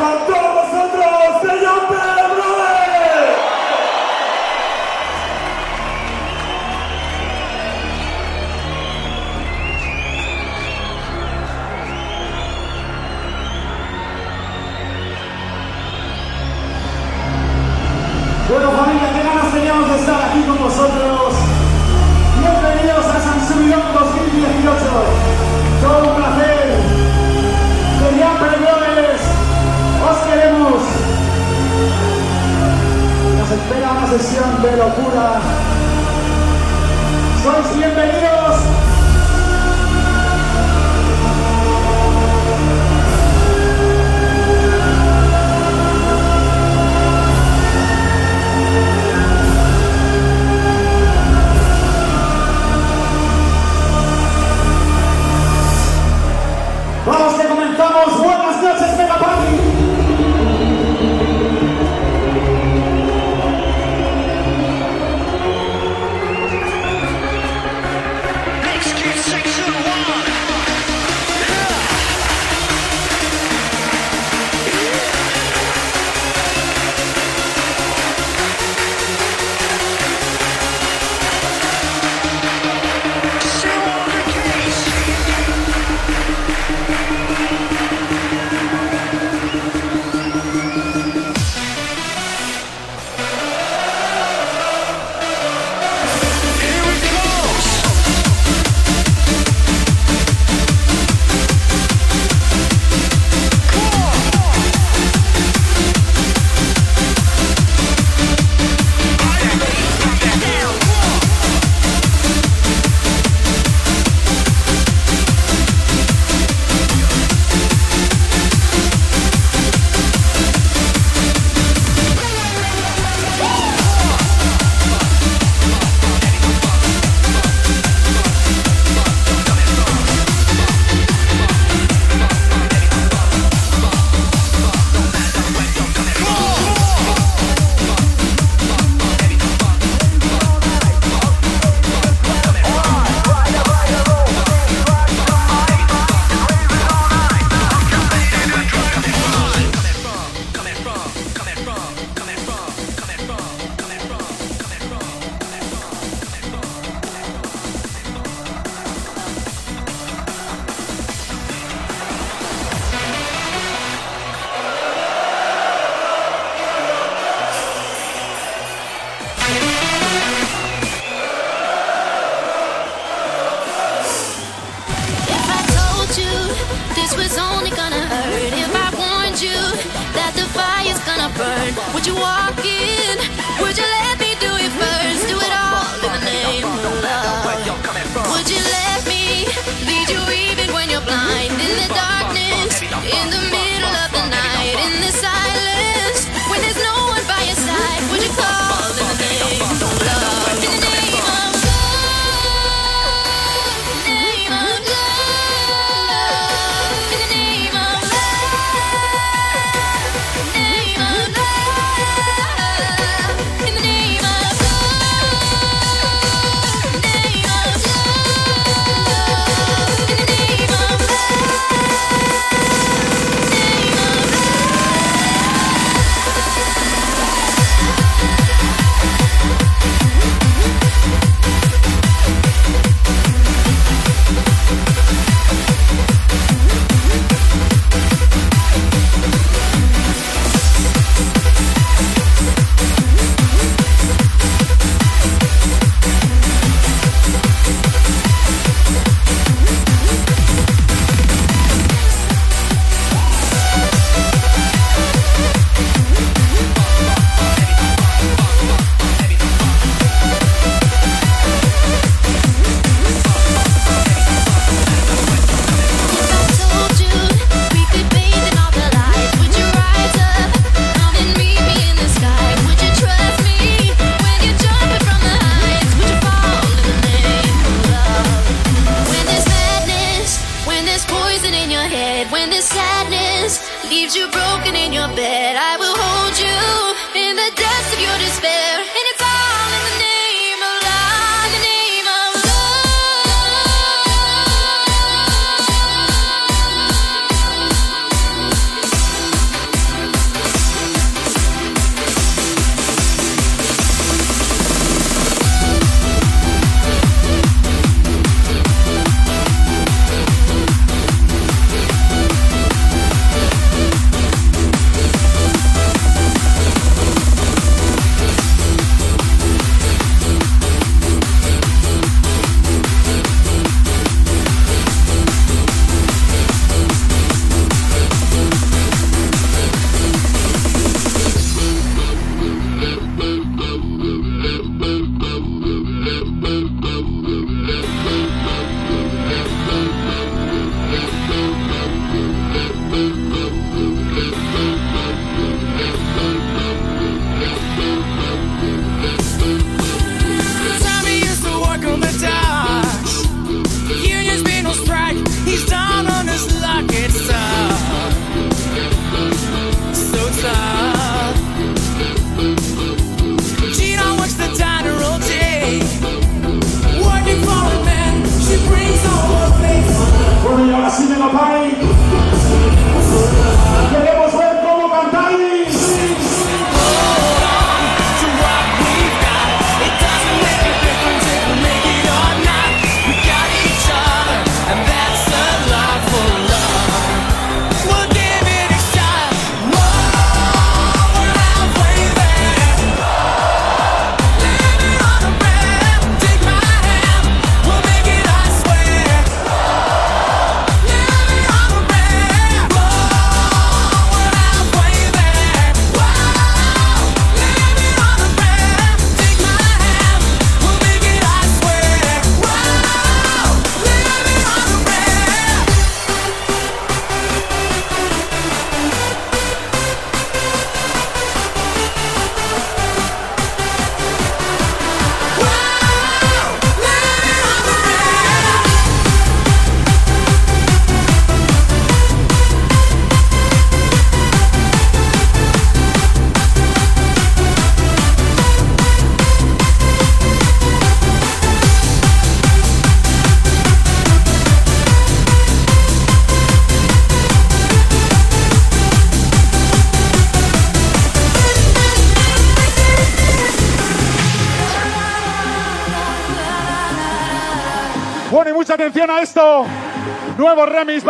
com toda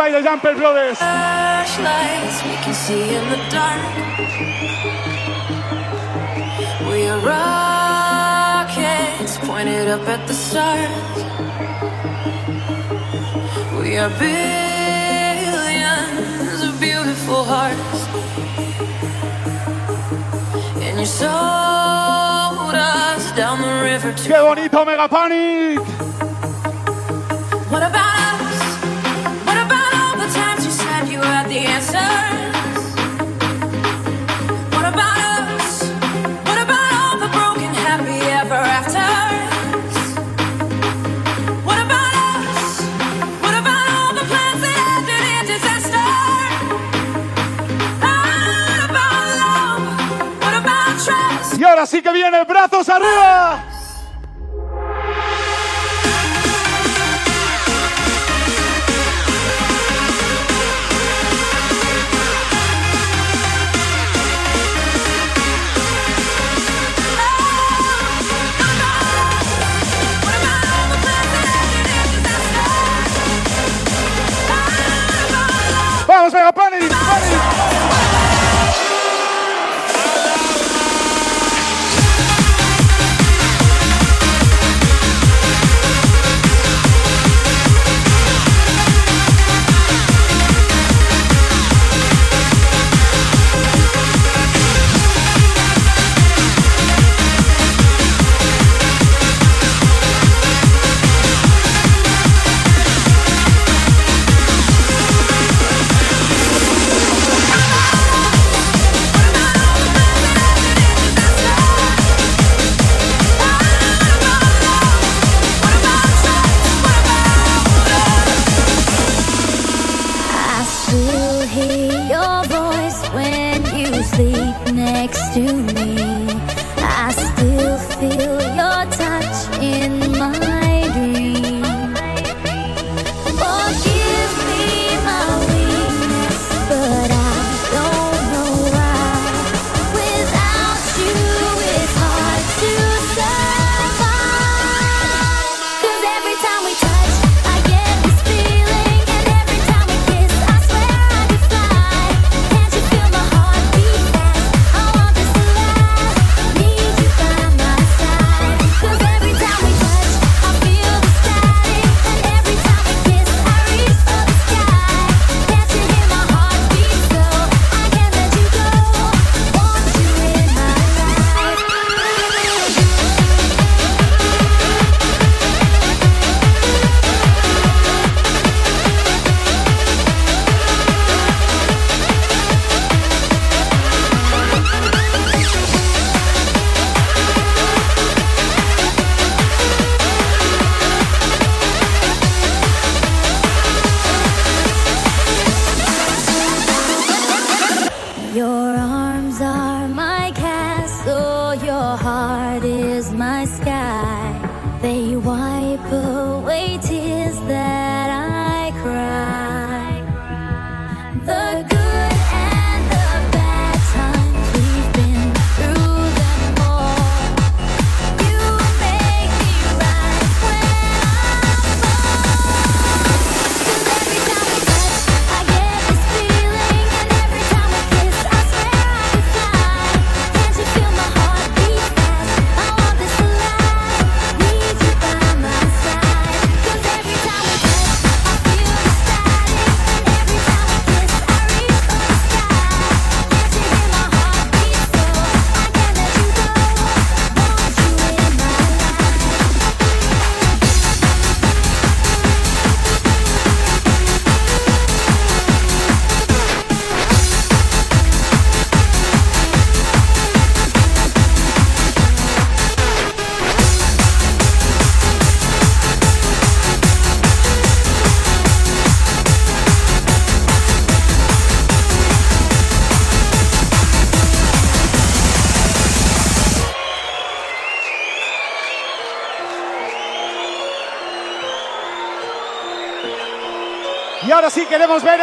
by the Jumper Brothers. Flashlights we can see in the dark. We are rockets pointed up at the stars. We are billions of beautiful hearts. And you sold us down the river. To- Qué bonito, Mega Panic. What about? viene, brazos arriba.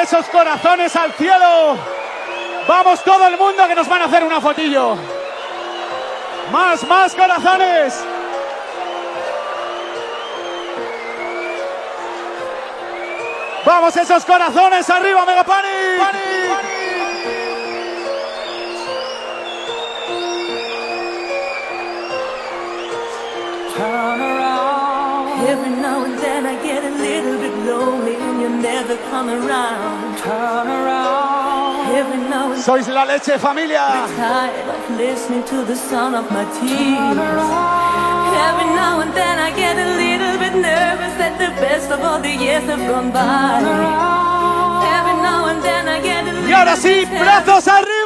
esos corazones al cielo. Vamos todo el mundo que nos van a hacer una fotillo. Más, más corazones. Vamos esos corazones arriba, Mega Panic. Panic. Panic. Panic. Sois la leche familia. Every now and then I get a little bit nervous that the best of all the years have gone by. Every now and then I get a little Y ahora sí, brazos arriba.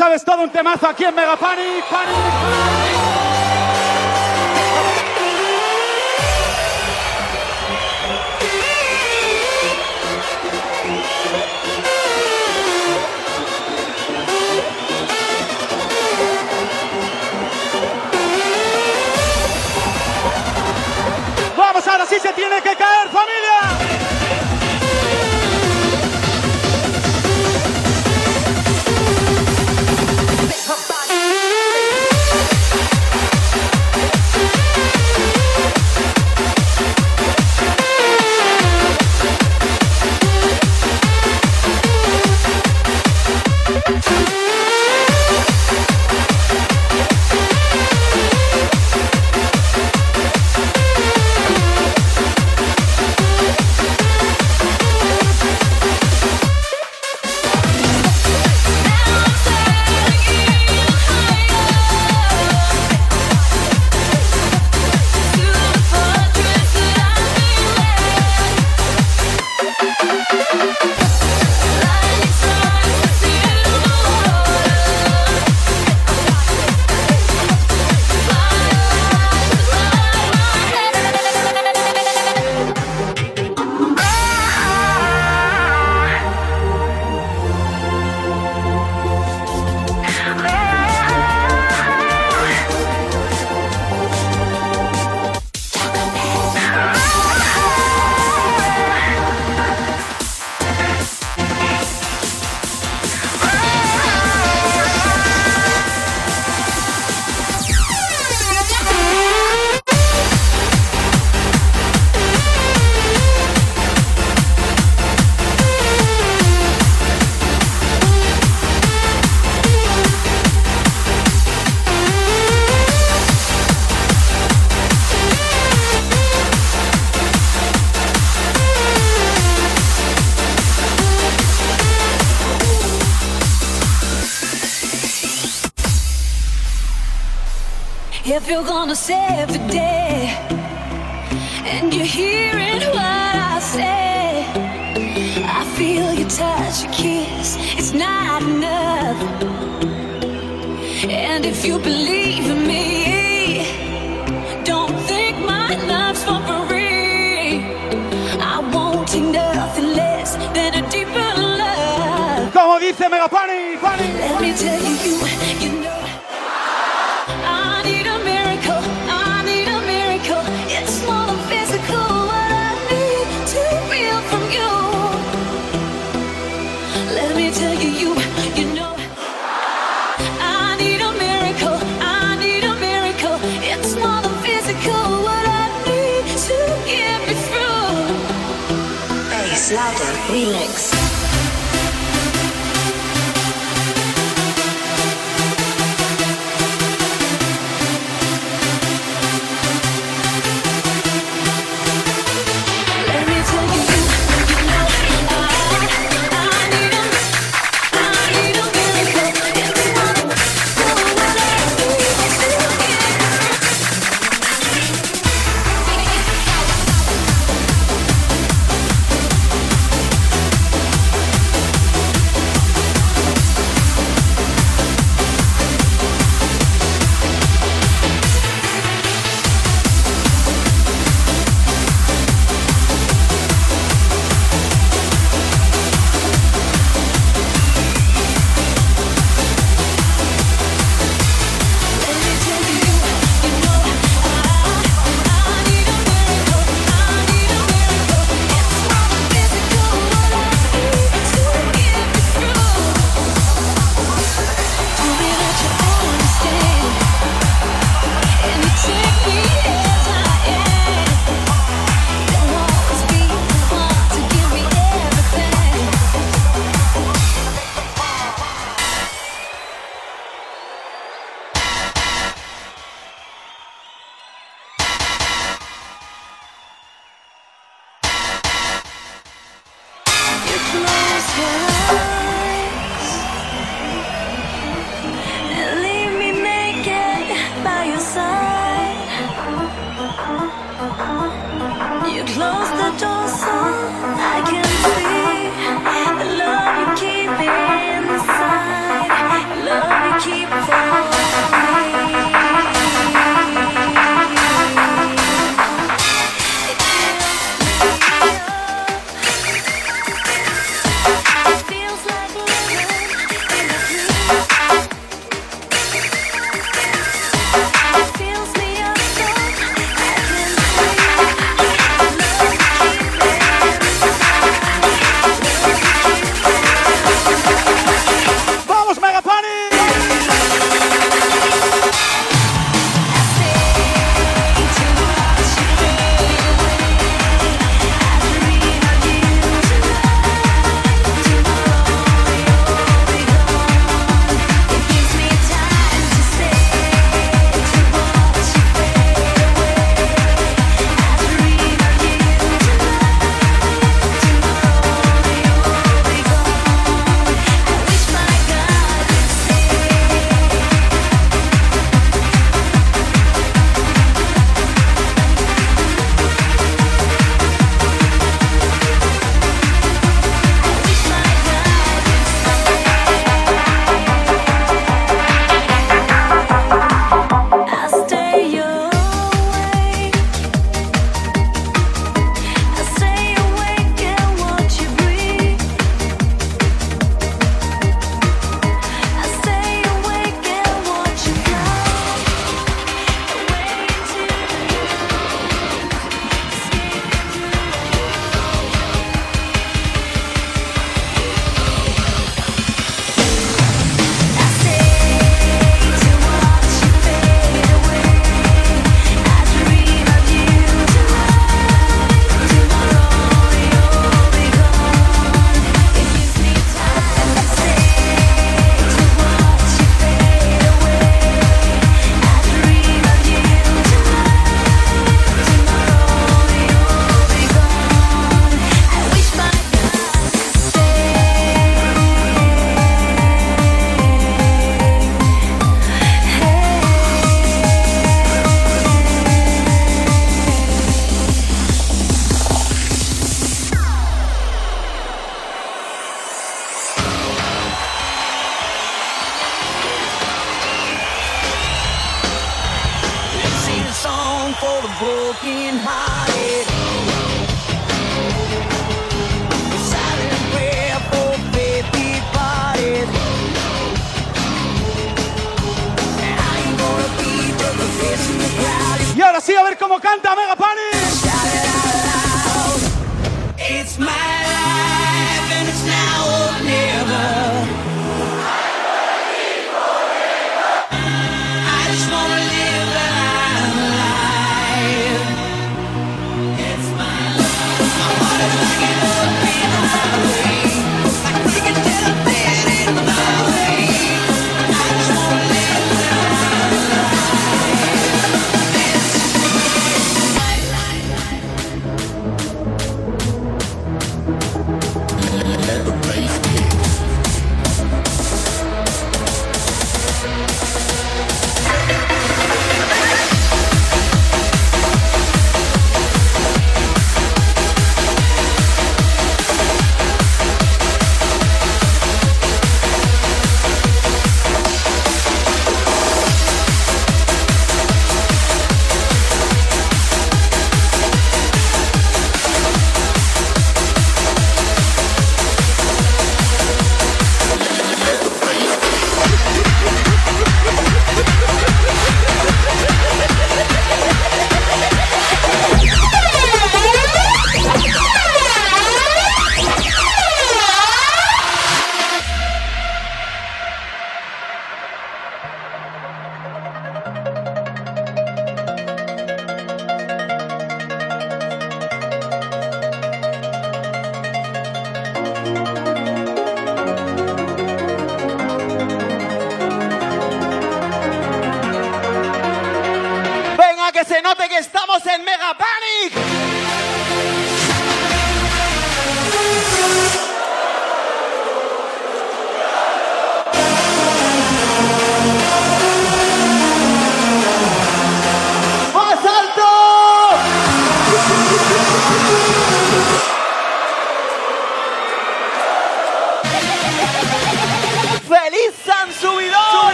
sabes todo un temazo aquí en Megapanic. Panic, Panic. ahora sí se tiene que caer, familia. Remix.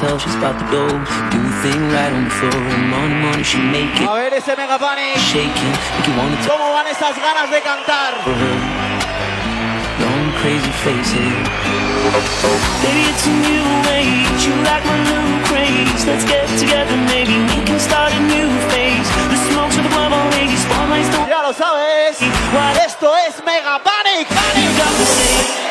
herself, she's about to go. Do a thing right on the floor. And morning, morning, she make it. A ver ese Mega Panic. Shaking, like you wanna talk. ¿Cómo van esas ganas de cantar? Long crazy face here. Baby, it's a new age. You like my new craze. Let's get together, maybe we can start a new phase. The smoke's with the bubble haze. Spotlights don't. Ya lo sabes. Esto es Mega Panic. Panic.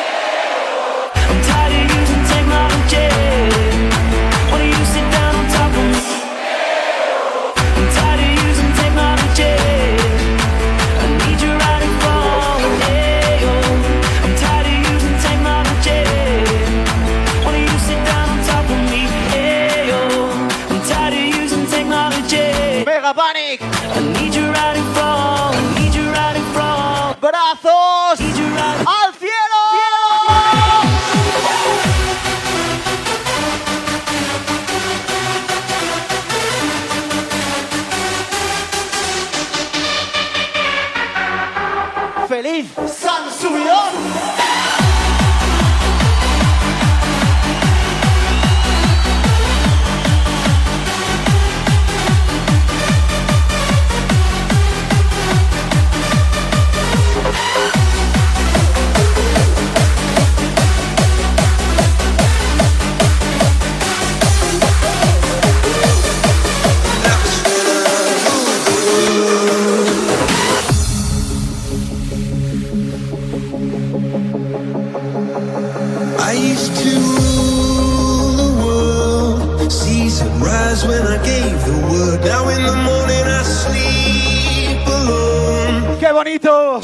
¡Qué bonito!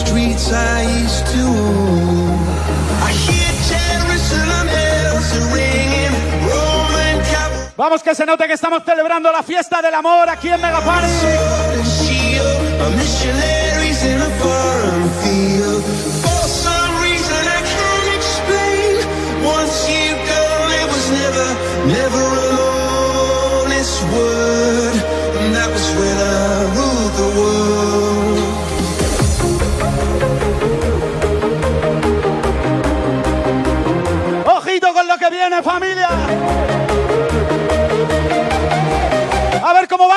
Vamos que se note que estamos celebrando la fiesta del amor aquí en Megapark.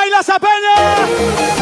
Águilas Apeña.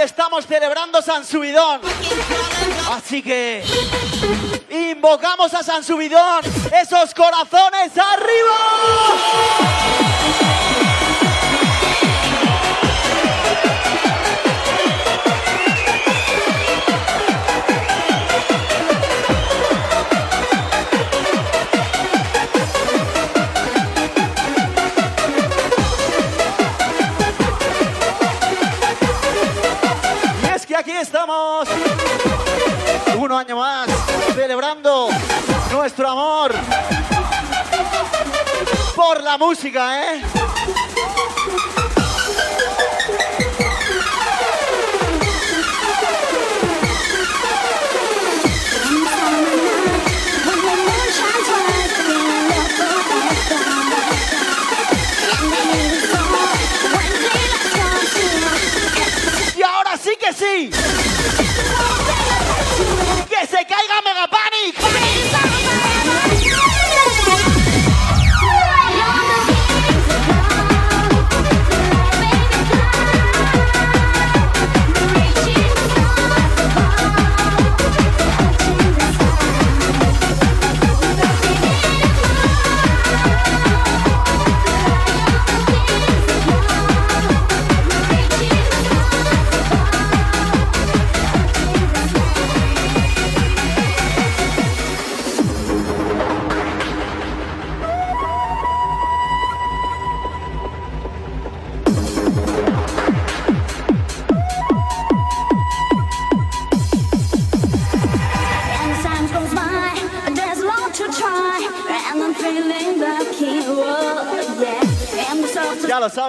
estamos celebrando San Subidón. Así que invocamos a San Subidón. Esos corazones arriba. seguimos un año más celebrando nuestro amor por la música, ¿eh?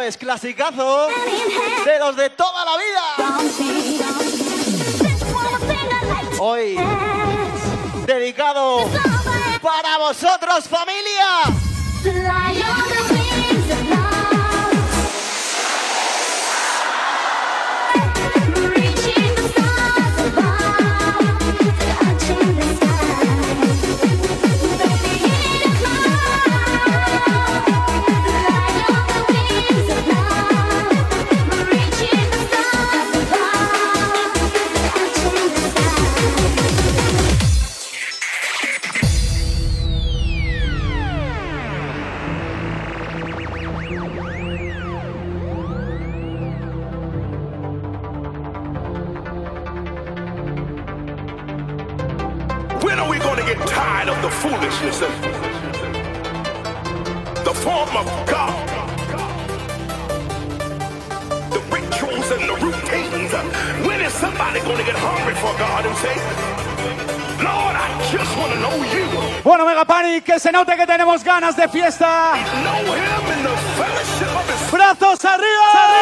es clasicazo de los de toda la vida. Hoy dedicado para vosotros familia. se note que tenemos ganas de fiesta. Brazos arriba.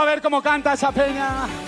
a ver cómo canta esa peña.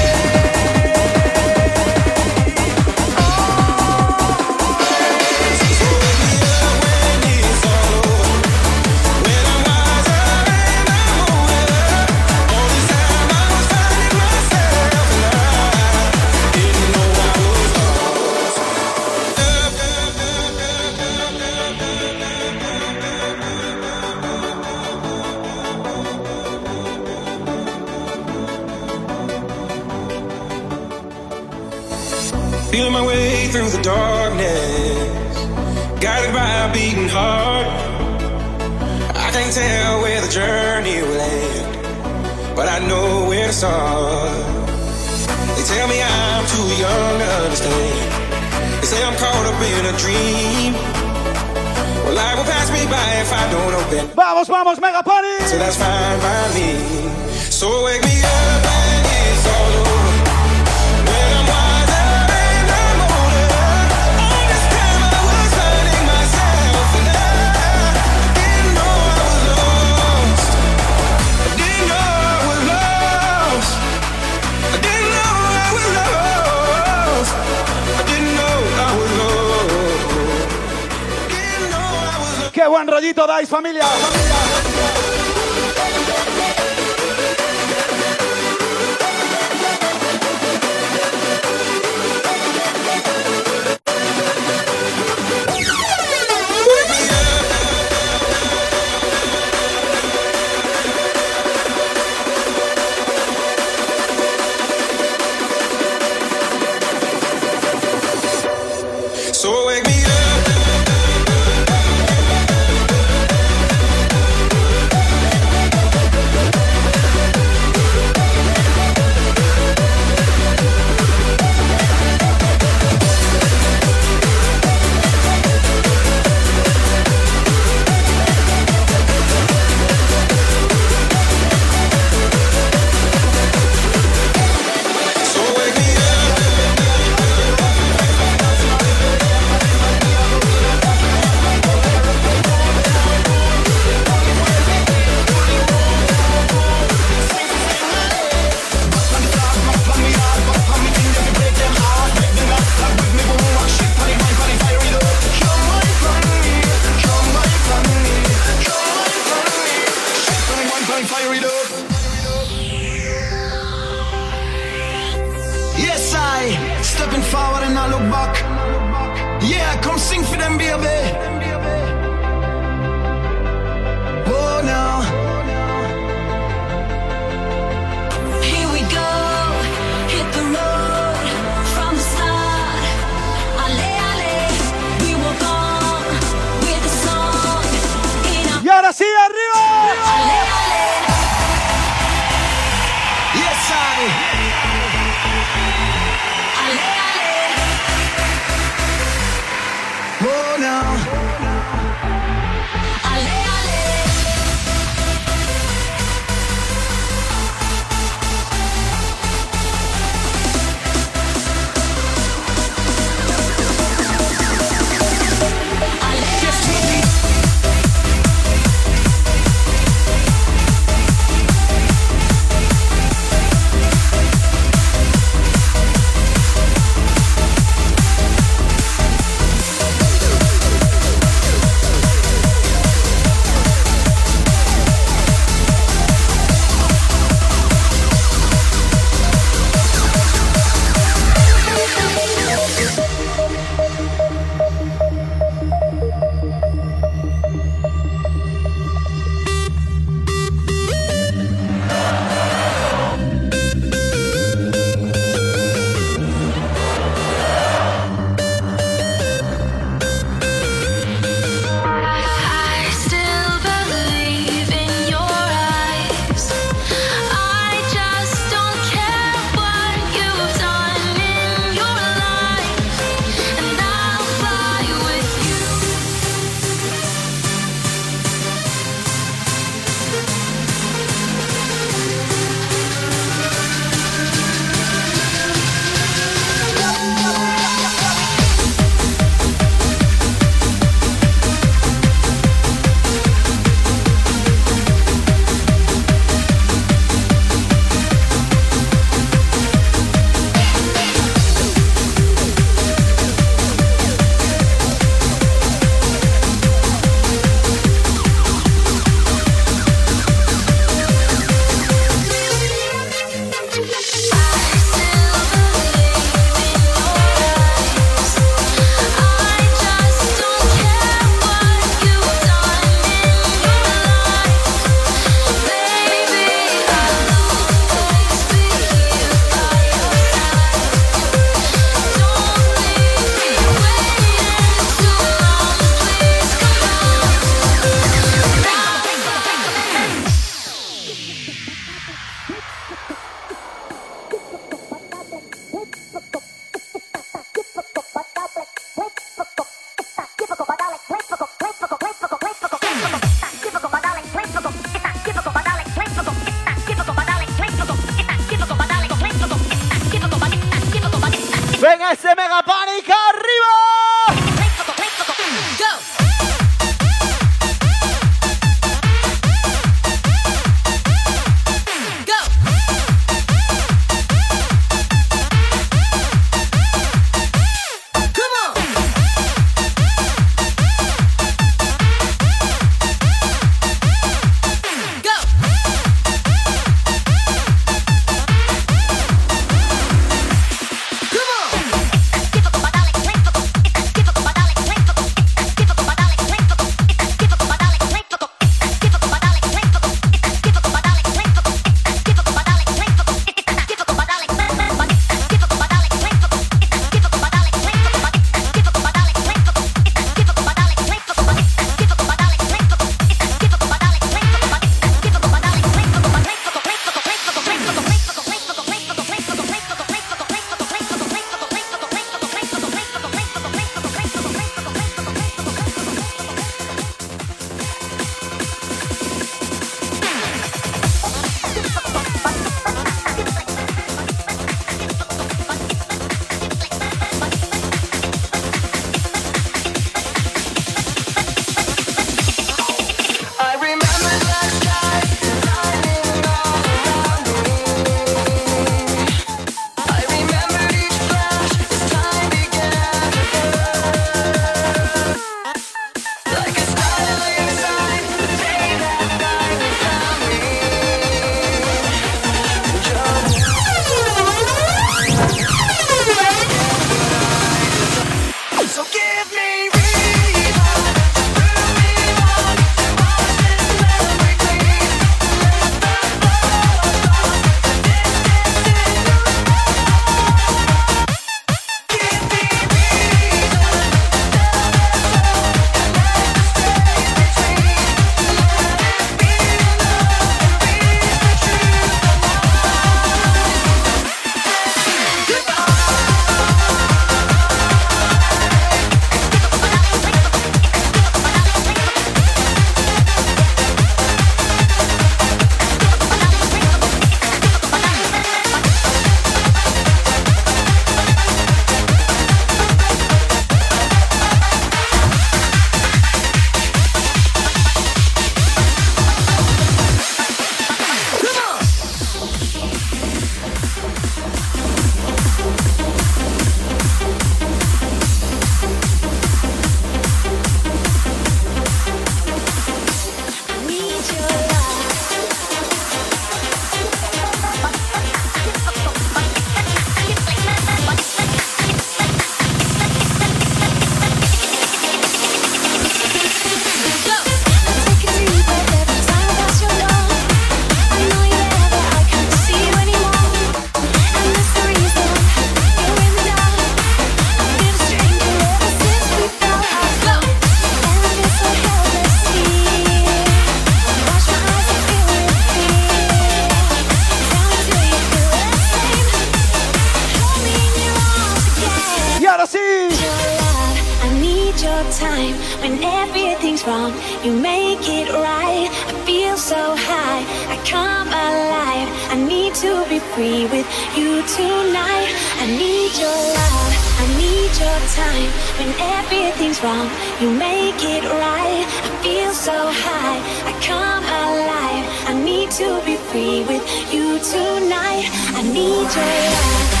the time when everything's wrong. You make it right. I feel so high. I come alive. I need to be free with you tonight. I need your love.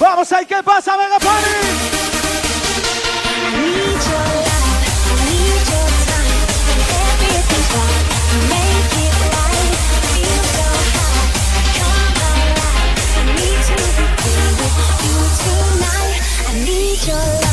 Vamos ahí, ¿qué pasa, Mega Party? your life.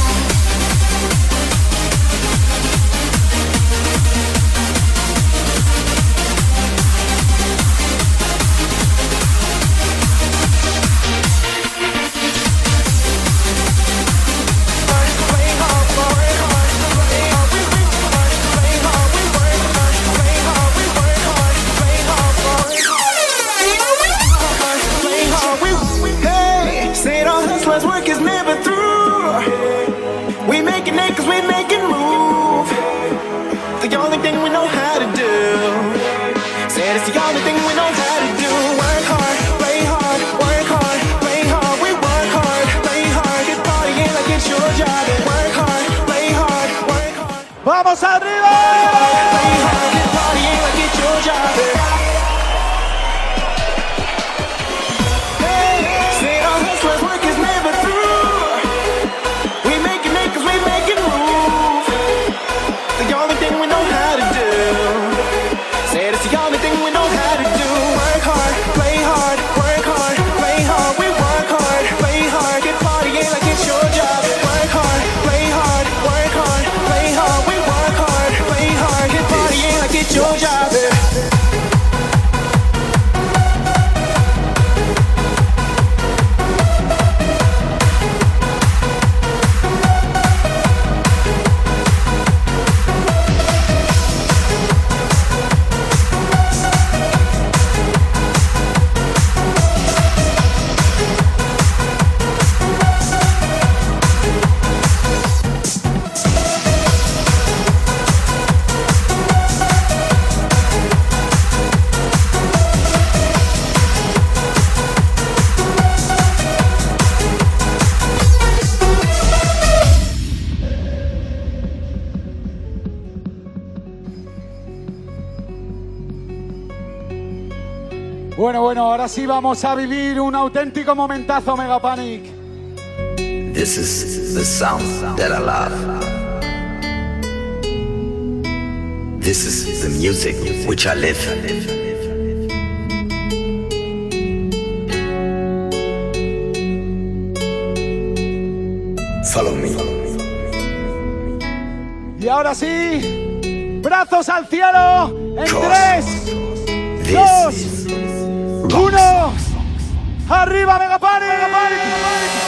Bueno, bueno, ahora sí vamos a vivir un auténtico momentazo, Mega Panic. This is the sound that I love. This is the music which I live. Follow me. Y ahora sí, brazos al cielo en tres, dos. Uno. Arriba, Megapanic. Megapanic.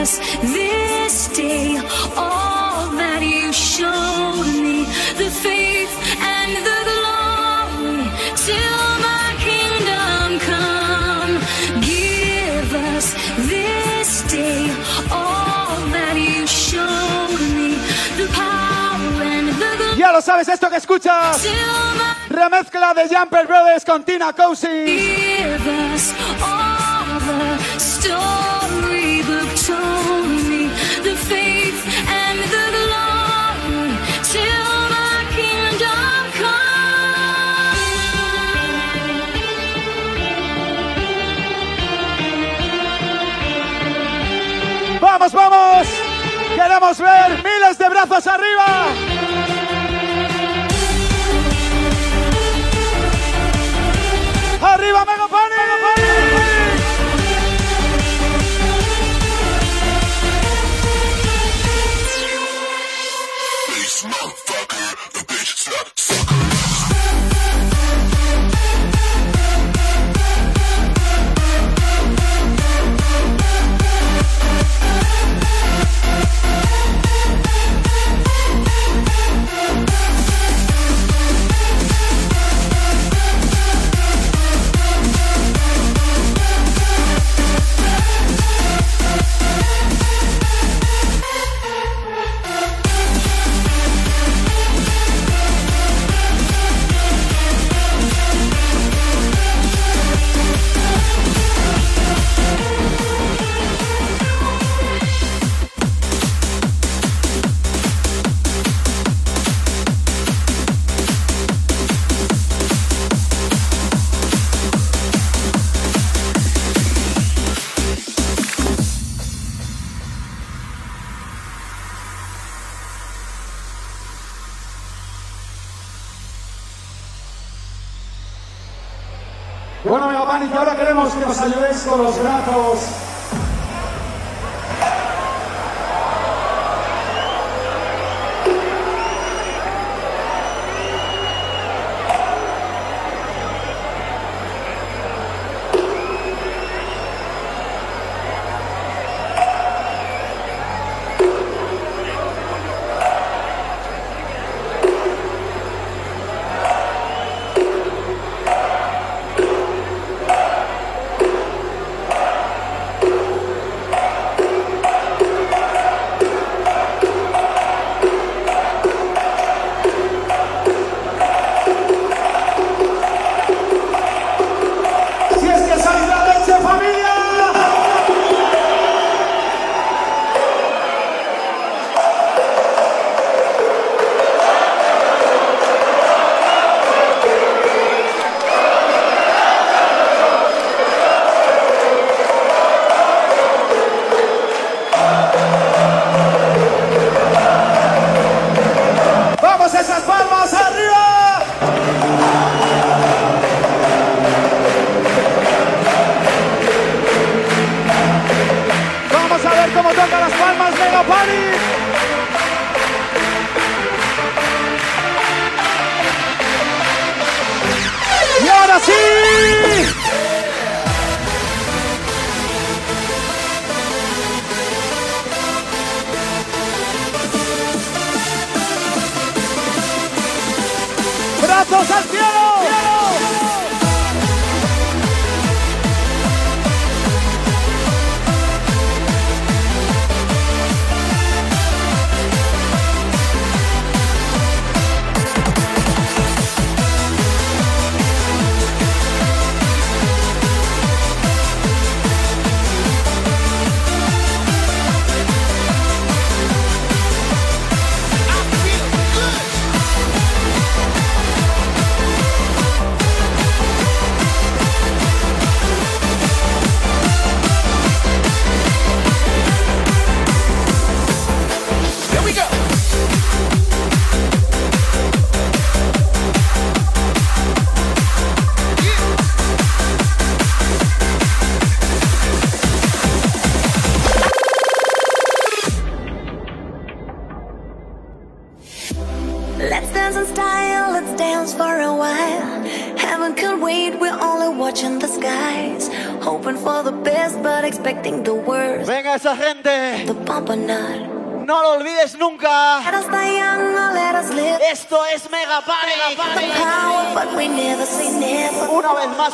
Us this day all that you showed me, the faith and the glory till my kingdom come. Give us this day all that you showed me, the power and the glory Ya lo sabes, esto que escuchas. Remezcla de Jumper Brothers con Tina Cousins. Give us all the storybook ¡Vamos, vamos! ¡Queremos ver miles de brazos arriba! ¡Arriba, Megapanic! Con los brazos.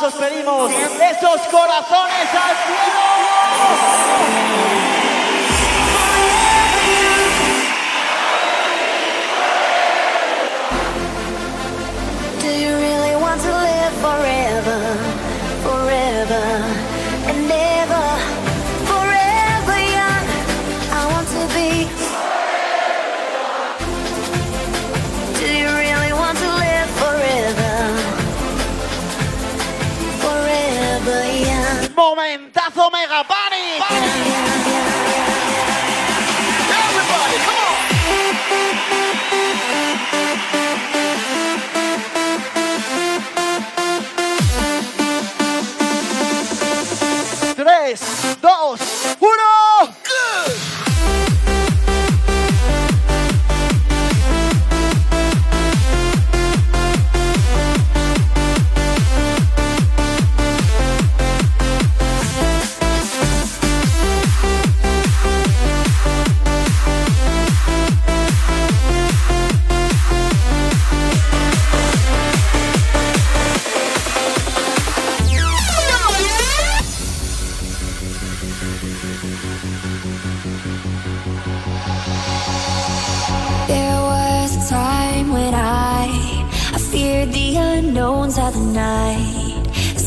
os pedimos.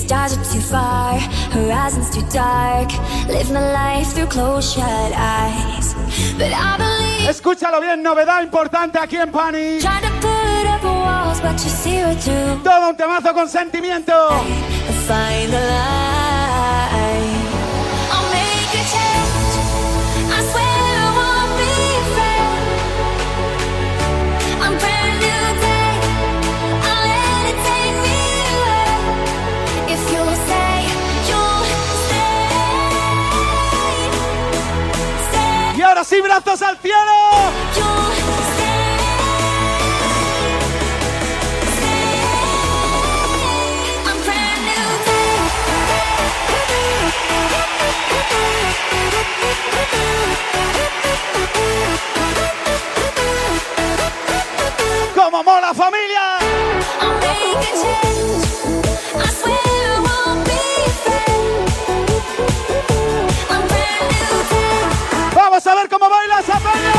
stars are too far, horizon's too dark. Live my life through shut eyes. But Escúchalo bien, novedad importante aquí en Pani. Todo un temazo con sentimiento. Ahora sí, brazos al cielo. ¡Como mola familia! como baila esa peña.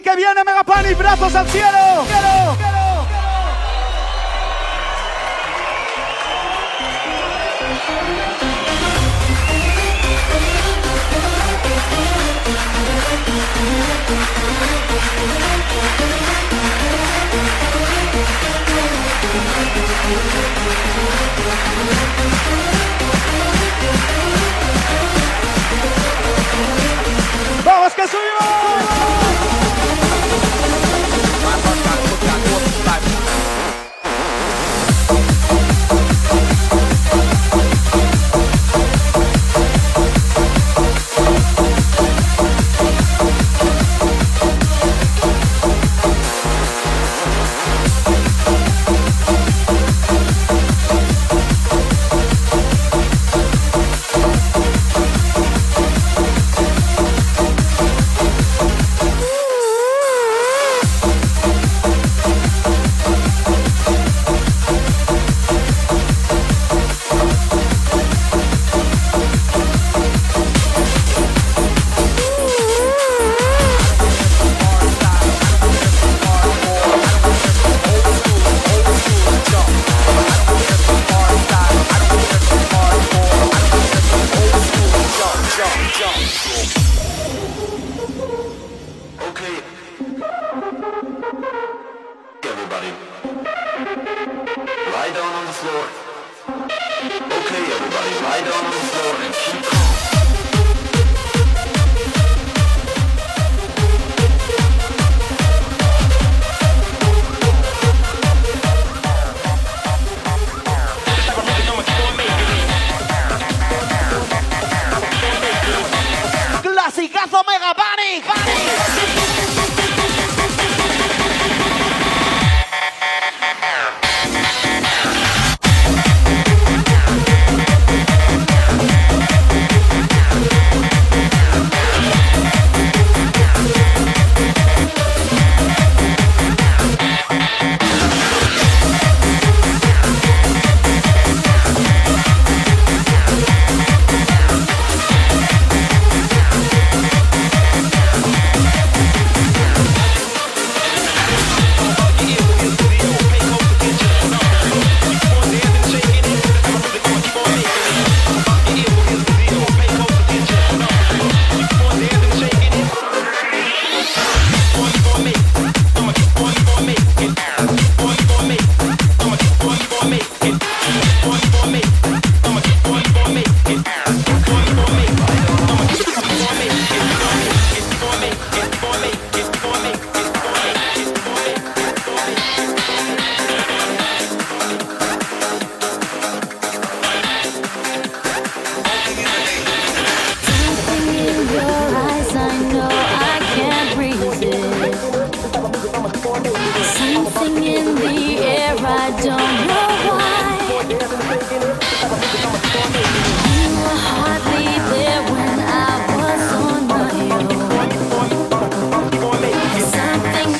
que viene Megapani, brazos al cielo. ¡Cielo, cielo! We'll be.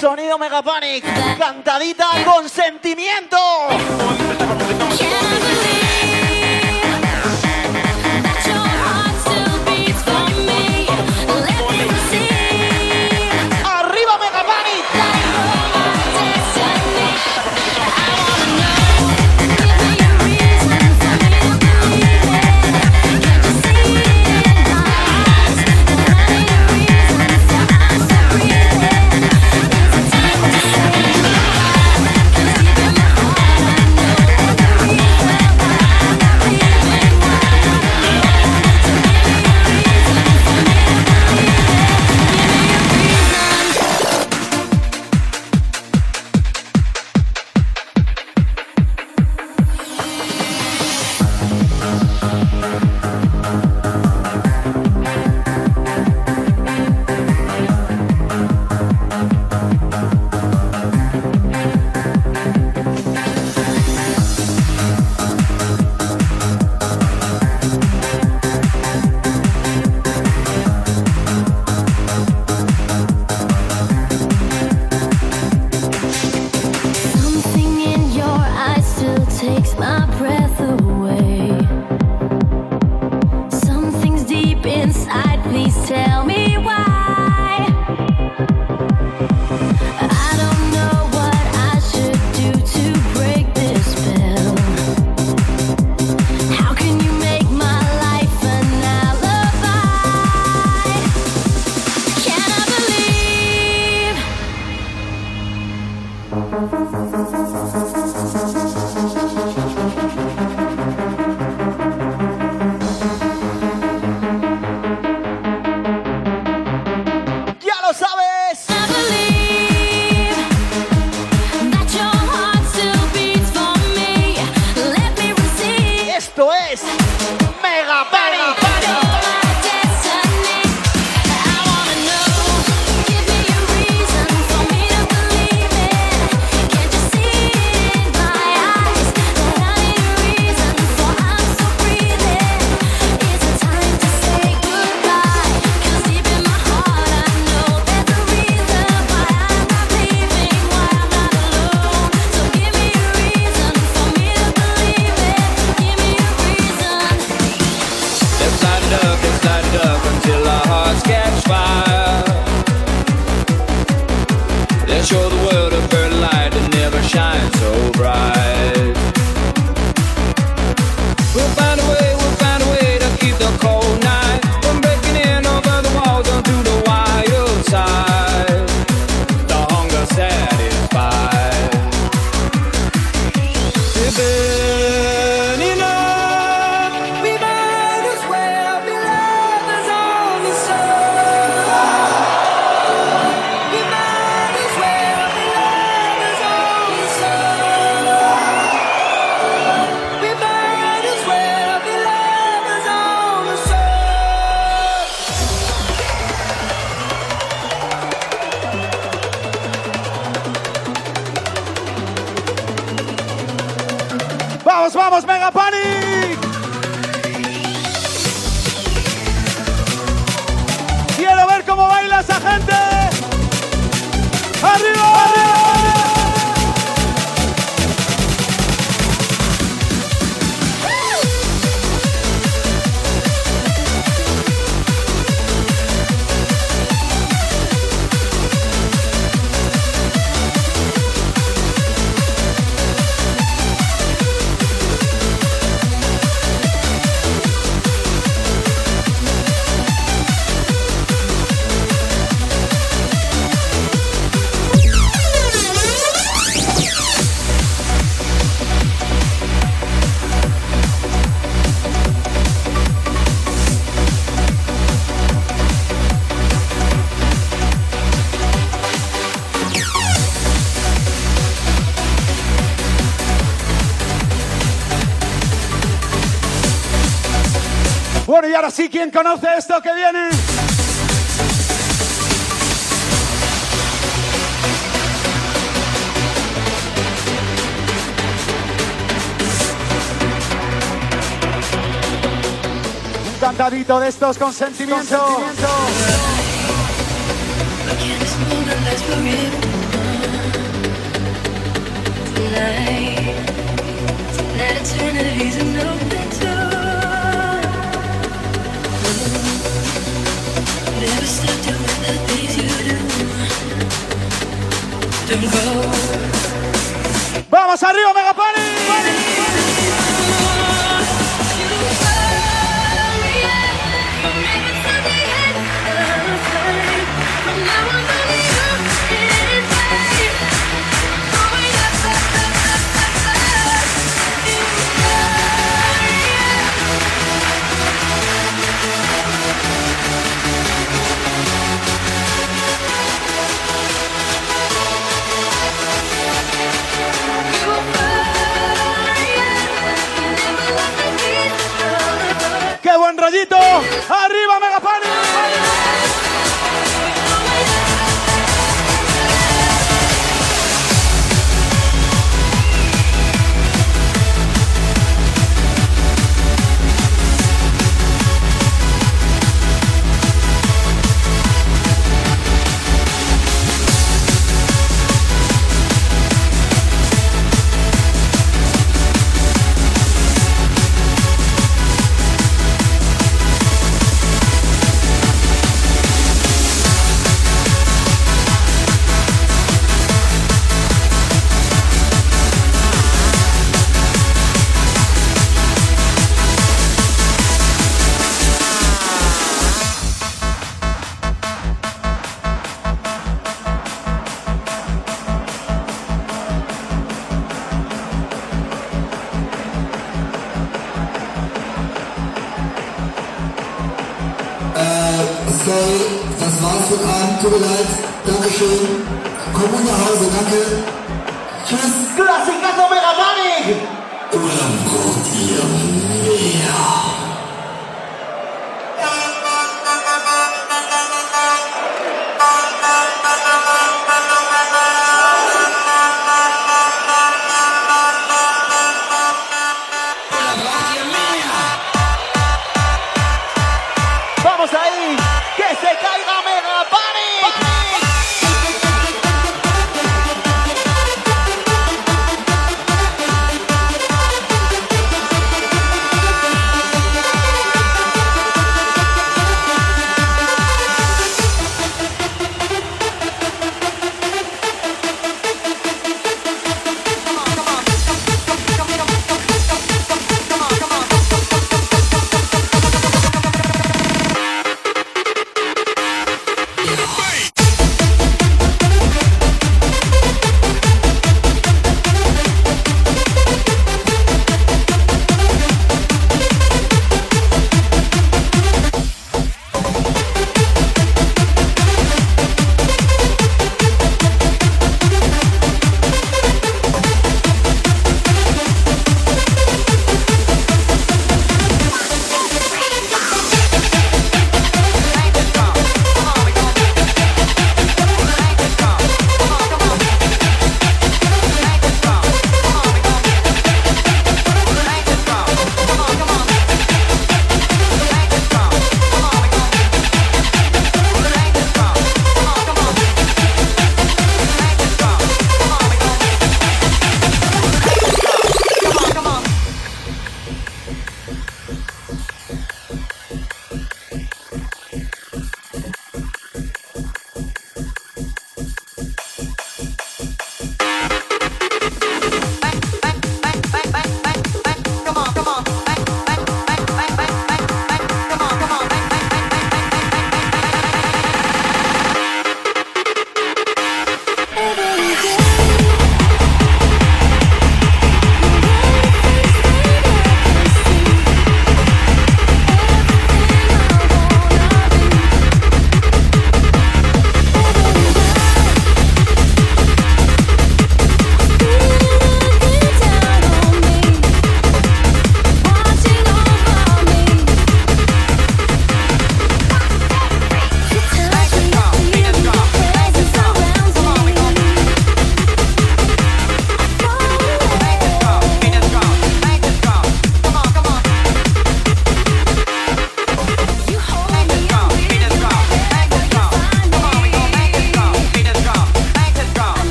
Sonido Mega Panic. Cantadita con sentimiento. ¿Quién conoce esto que viene? Un cantadito de estos con sentimiento. ¡Vamos arriba, Megapani! ¡Qué buen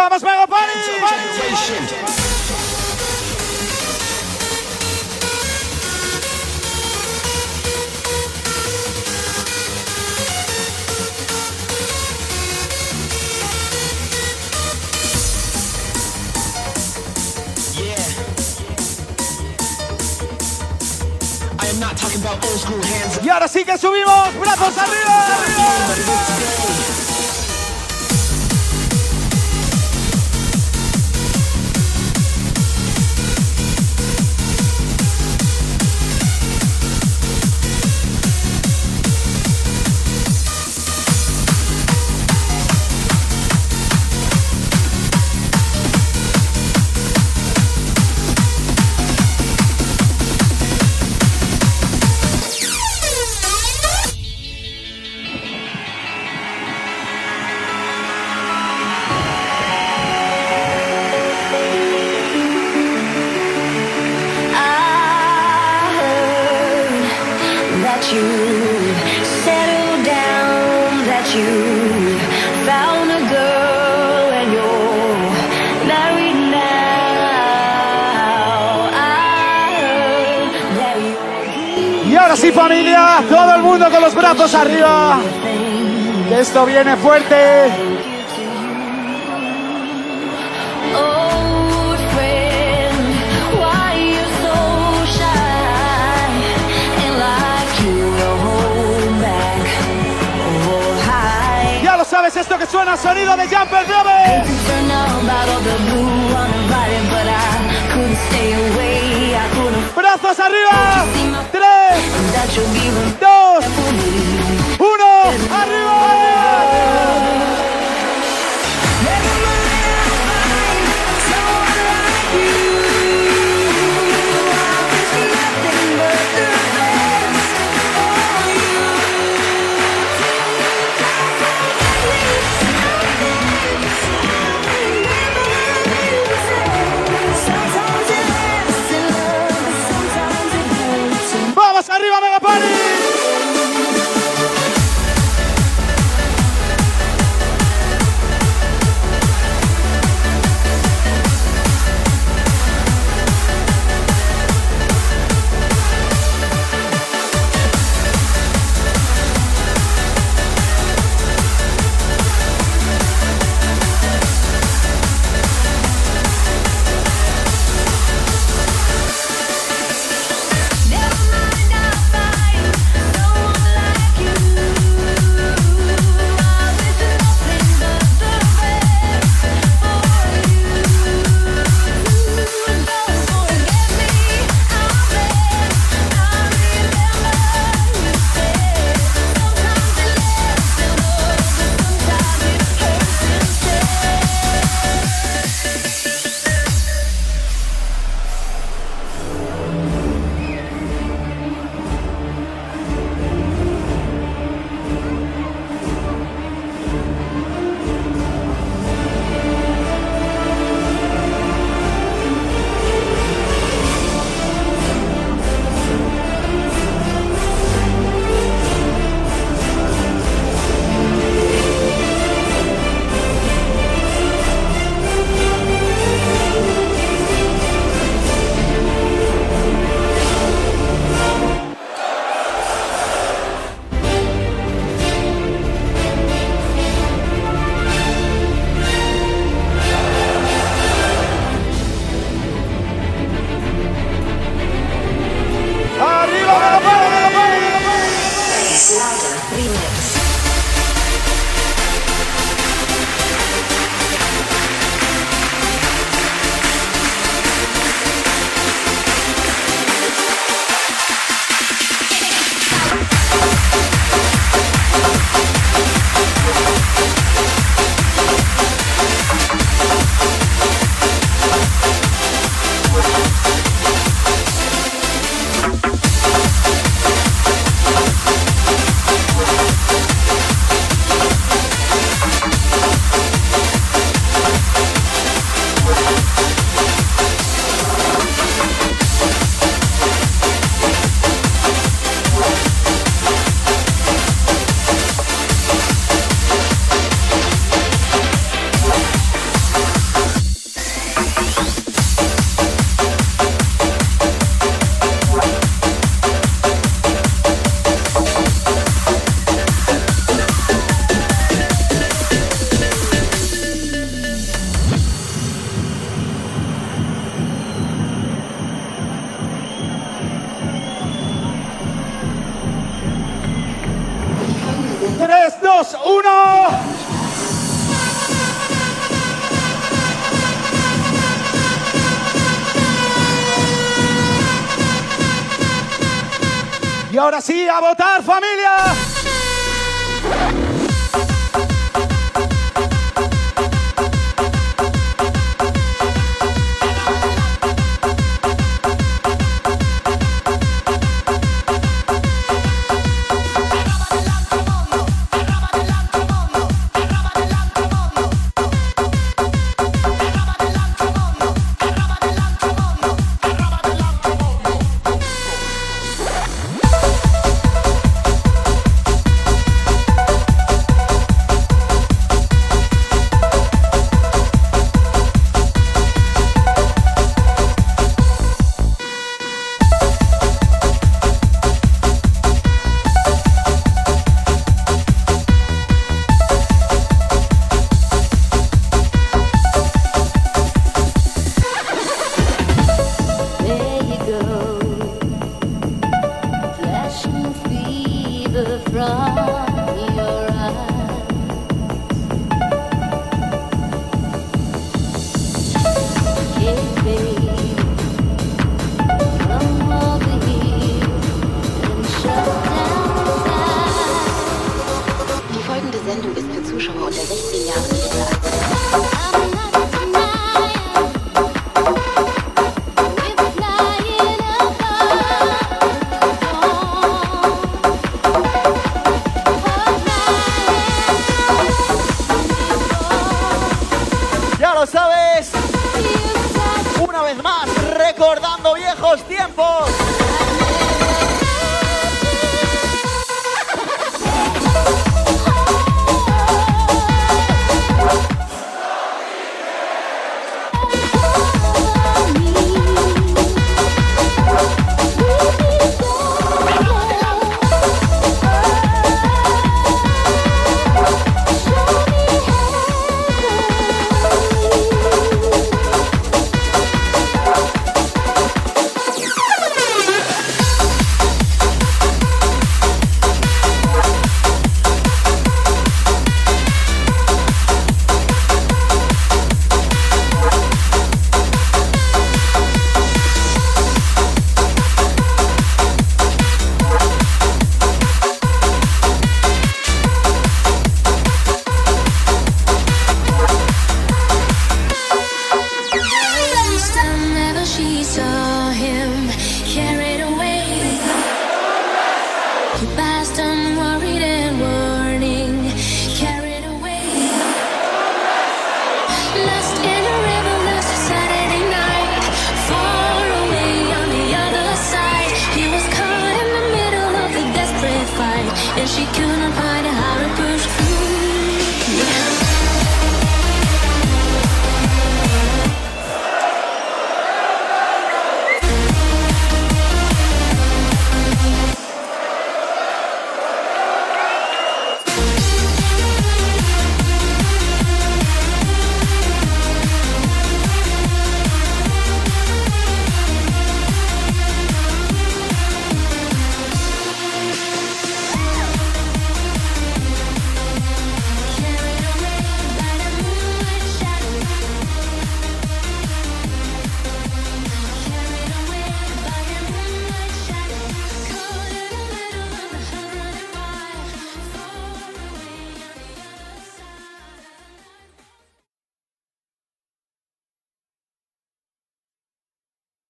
Vamos, Mega Party. Y ahora sí que subimos, brazos arriba. arriba. Esto viene fuerte. Ya lo sabes, esto que suena sonido de Jumper Brothers. Brazos arriba. Tres, dos.